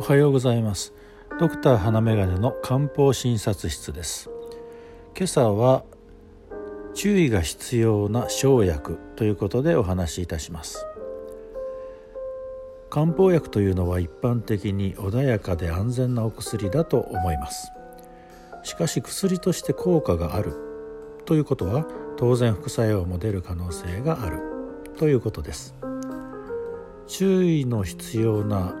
おはようございます。ドクター花眼鏡の漢方診察室です。今朝は注意が必要な生薬ということでお話しいたします。漢方薬というのは一般的に穏やかで安全なお薬だと思います。しかし薬として効果があるということは当然副作用も出る可能性があるということです。注意の必要な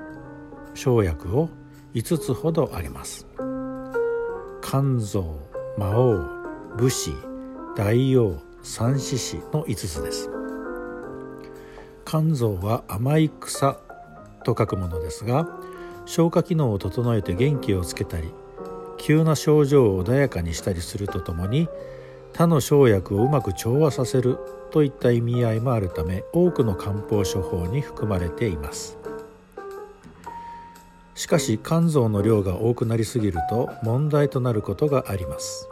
生薬を5つほどあります。肝臓魔王武士大王三獅子の5つです。肝臓は甘い草と書くものですが消化機能を整えて元気をつけたり急な症状を穏やかにしたりするとともに他の生薬をうまく調和させるといった意味合いもあるため多くの漢方処方に含まれています。しかし肝臓の量が多くなりすぎると問題となることがあります。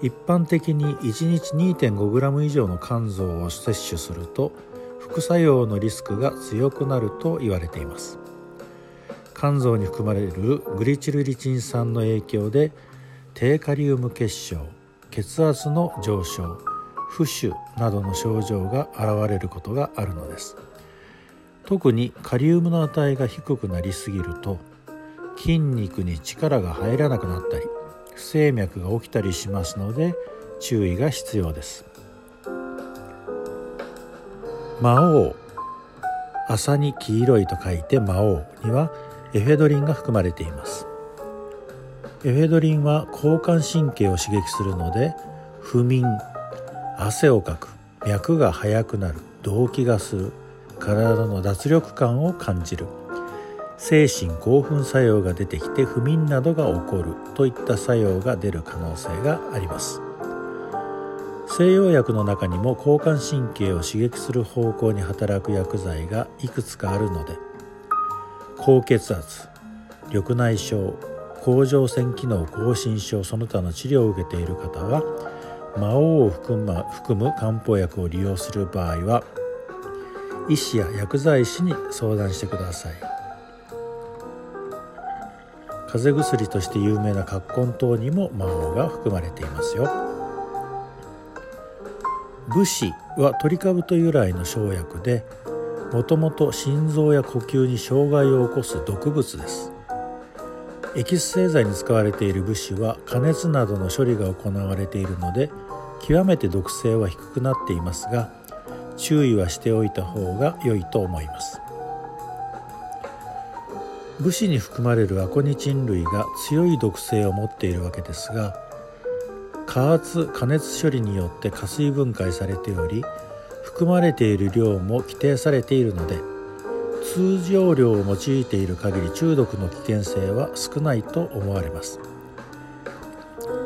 一般的に1日 2.5g 以上の肝臓を摂取すると副作用のリスクが強くなると言われています。肝臓に含まれるグリチルリチン酸の影響で低カリウム血症血圧の上昇浮腫などの症状が現れることがあるのです特にカリウムの値が低くなりすぎると筋肉に力が入らなくなったり不整脈が起きたりしますので注意が必要です。魔王朝に黄色いと書いて魔王にはエフェドリンが含まれています。エフェドリンは交感神経を刺激するので不眠汗をかく脈が速くなる動悸がする。体の脱力感を感じる。精神興奮作用が出てきて不眠などが起こる。といった作用が出る可能性があります。西洋薬の中にも交感神経を刺激する方向に働く薬剤がいくつかあるので高血圧緑内障甲状腺機能亢進症その他の治療を受けている方は魔王を含む含む漢方薬を利用する場合は医師や薬剤師に相談してください。風邪薬として有名な葛根湯にも魔王が含まれていますよ。武士はトリカブト由来の生薬でもともと心臓や呼吸に障害を起こす毒物です。エキス製剤に使われている物資は加熱などの処理が行われているので極めて毒性は低くなっていますが注意はしておいた方が良いと思います。武士に含まれるアコニチン類が強い毒性を持っているわけですが加圧加熱処理によって加水分解されており含まれている量も規定されているので通常量を用いている限り中毒の危険性は少ないと思われます。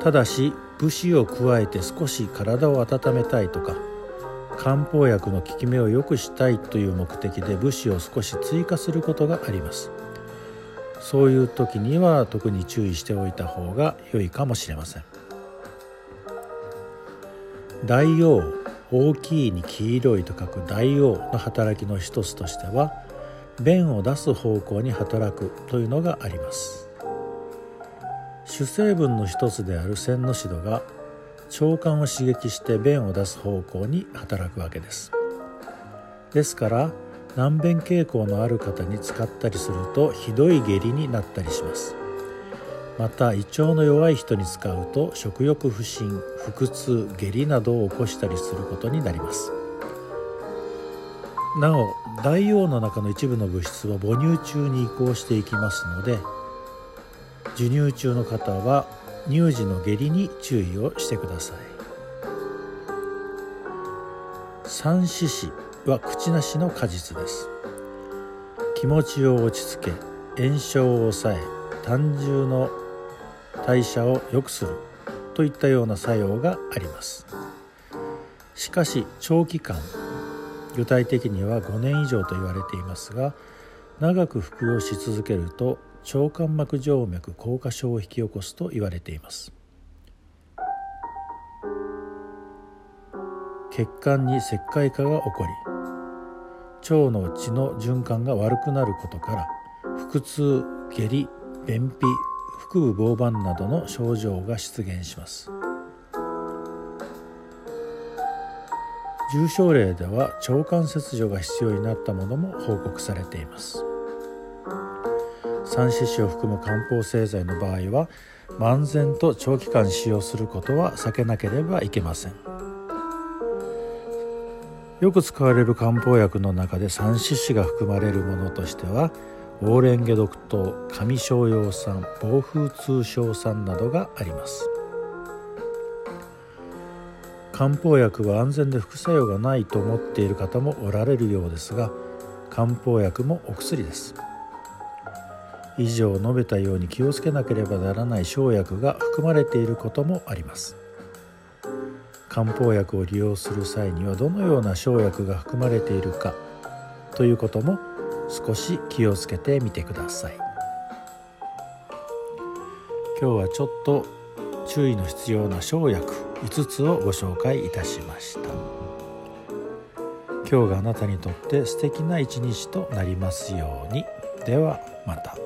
ただし武士を加えて少し体を温めたいとか漢方薬の効き目を良くしたいという目的で物資を少し追加することがあります。そういう時には特に注意しておいた方が良いかもしれません。大王大きいに黄色いと書く大王の働きの一つとしては便を出す方向に働くというのがあります。主成分の一つである線の指導が腸管を刺激して便を出す方向に働くわけです。ですから難便傾向のある方に使ったりするとひどい下痢になったりします。また胃腸の弱い人に使うと食欲不振腹痛下痢などを起こしたりすることになります。なお大王の中の一部の物質は母乳中に移行していきますので授乳中の方は乳児の下痢に注意をしてください。三四子は口なしの果実です。気持ちを落ち着け炎症を抑え胆汁の代謝を良くするといったような作用があります。しかし長期間具体的には5年以上と言われていますが長く服用し続けると腸間膜静脈硬化症を引き起こすと言われています。血管に石灰化が起こり腸の血の循環が悪くなることから腹痛下痢便秘腹部膨板などの症状が出現します。重症例では腸管切除が必要になったものも報告されています。三四子を含む漢方製剤の場合は漫然と長期間使用することは避けなければいけません。よく使われる漢方薬の中で三四子が含まれるものとしてはオーレンゲ毒糖上昇葉酸暴風通症酸などがあります。漢方薬は安全で副作用がないと思っている方もおられるようですが漢方薬もお薬です。以上述べたように気をつけなければならない生薬が含まれていることもあります。漢方薬を利用する際にはどのような生薬が含まれているかということも少し気をつけてみてください。今日はちょっと注意の必要な生薬5つをご紹介いたしました。今日があなたにとって素敵な一日となりますように。ではまた。